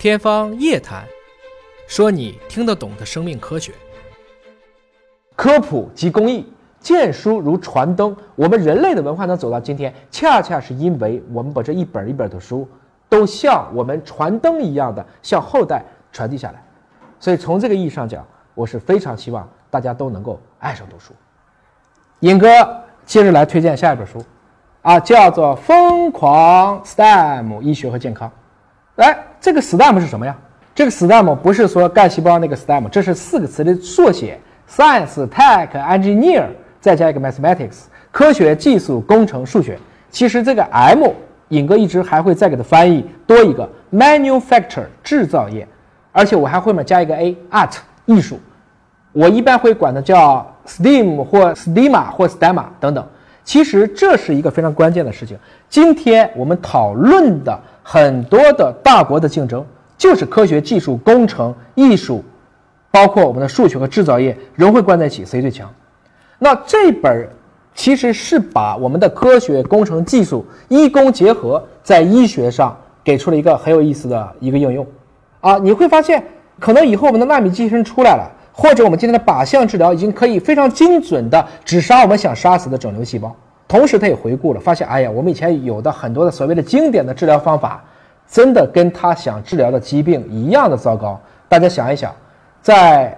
天方夜谭，说你听得懂的生命科学。科普及公益，见书如传灯。我们人类的文化能走到今天，恰恰是因为我们把这一本一本的书，都像我们传灯一样的向后代传递下来。所以从这个意义上讲，我是非常希望大家都能够爱上读书。尹哥接着来推荐下一本书，啊，叫做《疯狂 STEM 医学和健康》。来，这个 STEM 是什么呀？这个 STEM 不是说干细胞那个 STEM，这是四个词的缩写：Science、Tech、Engineer，再加一个 Mathematics，科学、技术、工程、数学。其实这个 M，尹哥一直还会再给它翻译多一个 Manufacture，制造业。而且我还后面加一个 A，Art，艺术。我一般会管它叫 STEAM 或 STEMA 或 STEMA 等等。其实这是一个非常关键的事情。今天我们讨论的很多的大国的竞争，就是科学技术、工程、艺术，包括我们的数学和制造业融会贯在一起，谁最强？那这本其实是把我们的科学、工程、技术医工结合，在医学上给出了一个很有意思的一个应用。啊，你会发现，可能以后我们的纳米机器人出来了。或者我们今天的靶向治疗已经可以非常精准的只杀我们想杀死的肿瘤细胞，同时他也回顾了，发现哎呀，我们以前有的很多的所谓的经典的治疗方法，真的跟他想治疗的疾病一样的糟糕。大家想一想，在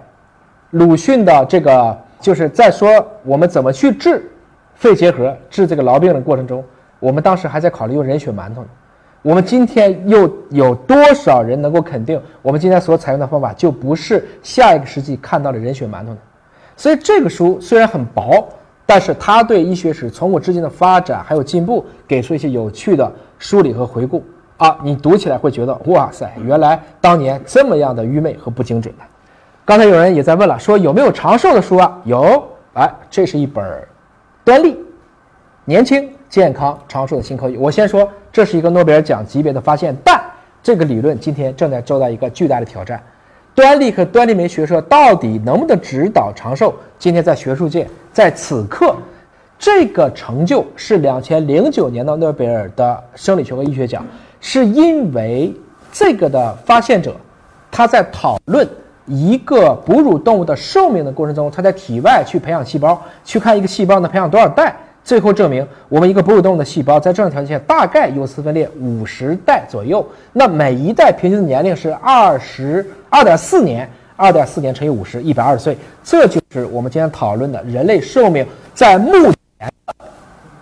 鲁迅的这个就是在说我们怎么去治肺结核、治这个痨病的过程中，我们当时还在考虑用人血馒头呢。我们今天又有多少人能够肯定，我们今天所采用的方法就不是下一个世纪看到的人血馒头呢？所以这个书虽然很薄，但是他对医学史从古至今的发展还有进步，给出一些有趣的梳理和回顾啊！你读起来会觉得哇塞，原来当年这么样的愚昧和不精准的。刚才有人也在问了，说有没有长寿的书啊？有，哎，这是一本端粒，年轻。健康长寿的新科技，我先说，这是一个诺贝尔奖级别的发现，但这个理论今天正在遭到一个巨大的挑战。端粒和端粒酶学说到底能不能指导长寿？今天在学术界，在此刻，这个成就是两千零九年的诺贝尔的生理学和医学奖，是因为这个的发现者，他在讨论一个哺乳动物的寿命的过程中，他在体外去培养细胞，去看一个细胞能培养多少代。最后证明，我们一个哺乳动物的细胞在这种条件下，大概有丝分裂五十代左右。那每一代平均的年龄是二十二点四年，二点四年乘以五十，一百二十岁。这就是我们今天讨论的人类寿命在目前，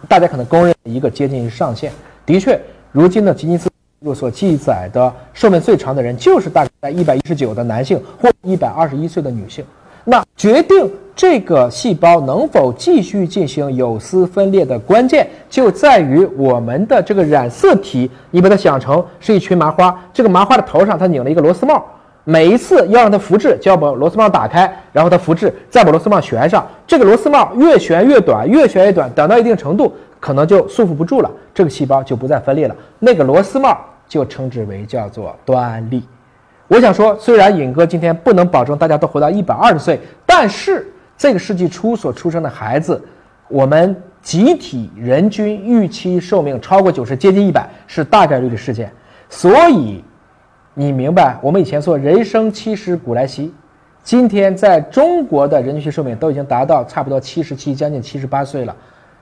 大家可能公认一个接近于上限。的确，如今的吉尼斯纪录所记载的寿命最长的人，就是大概在一百一十九的男性或一百二十一岁的女性。那决定这个细胞能否继续进行有丝分裂的关键，就在于我们的这个染色体。你把它想成是一群麻花，这个麻花的头上它拧了一个螺丝帽，每一次要让它复制，就要把螺丝帽打开，然后它复制，再把螺丝帽旋上。这个螺丝帽越旋越短，越旋越短，等到一定程度，可能就束缚不住了，这个细胞就不再分裂了。那个螺丝帽就称之为叫做端粒。我想说，虽然尹哥今天不能保证大家都活到一百二十岁，但是这个世纪初所出生的孩子，我们集体人均预期寿命超过九十，接近一百，是大概率的事件。所以，你明白，我们以前说人生七十古来稀，今天在中国的人均寿命都已经达到差不多七十七，将近七十八岁了。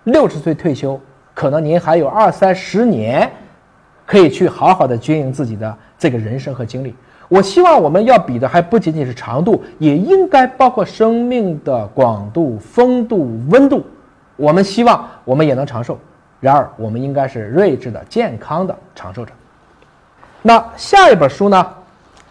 六十岁退休，可能您还有二三十年，可以去好好的经营自己的这个人生和经历。我希望我们要比的还不仅仅是长度，也应该包括生命的广度、风度、温度。我们希望我们也能长寿，然而我们应该是睿智的、健康的长寿者。那下一本书呢？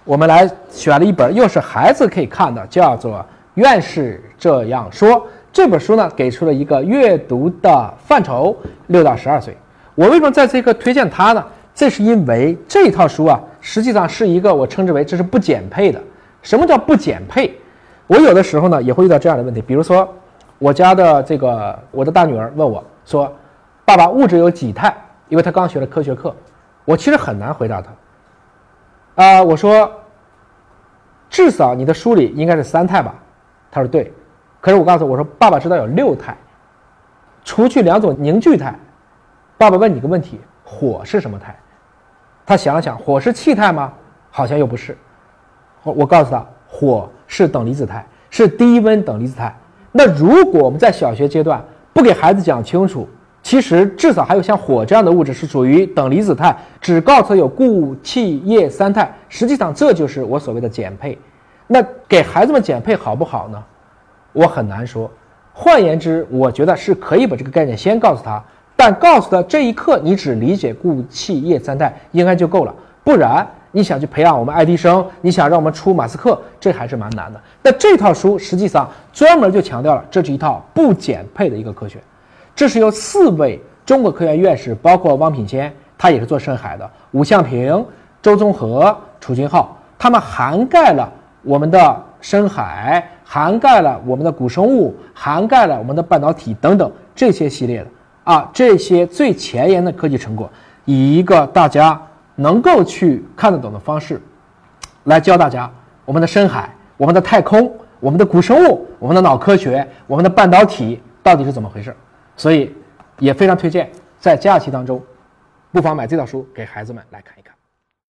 我们来选了一本，又是孩子可以看的，叫做《院士这样说》。这本书呢，给出了一个阅读的范畴：六到十二岁。我为什么在这个推荐它呢？这是因为这套书啊。实际上是一个我称之为这是不减配的。什么叫不减配？我有的时候呢也会遇到这样的问题，比如说我家的这个我的大女儿问我说：“爸爸，物质有几态？”因为她刚学了科学课，我其实很难回答她。啊，我说至少你的书里应该是三态吧？她说对。可是我告诉我说，爸爸知道有六态，除去两种凝聚态。爸爸问你个问题：火是什么态？他想了想，火是气态吗？好像又不是。我我告诉他，火是等离子态，是低温等离子态。那如果我们在小学阶段不给孩子讲清楚，其实至少还有像火这样的物质是属于等离子态，只告诉他有固气液三态，实际上这就是我所谓的减配。那给孩子们减配好不好呢？我很难说。换言之，我觉得是可以把这个概念先告诉他，但告诉他这一刻你只理解固气液三态应该就够了，不然你想去培养我们爱迪生，你想让我们出马斯克，这还是蛮难的。那这套书实际上专门就强调了，这是一套不减配的一个科学，这是由四位中国科学院院士，包括汪品先，他也是做深海的，吴向平、周宗和、楚军浩，他们涵盖了我们的深海。涵盖了我们的古生物，涵盖了我们的半导体等等这些系列的啊，这些最前沿的科技成果，以一个大家能够去看得懂的方式，来教大家我们的深海、我们的太空、我们的古生物、我们的脑科学、我们的半导体到底是怎么回事。所以也非常推荐在假期当中，不妨买这套书给孩子们来看一看。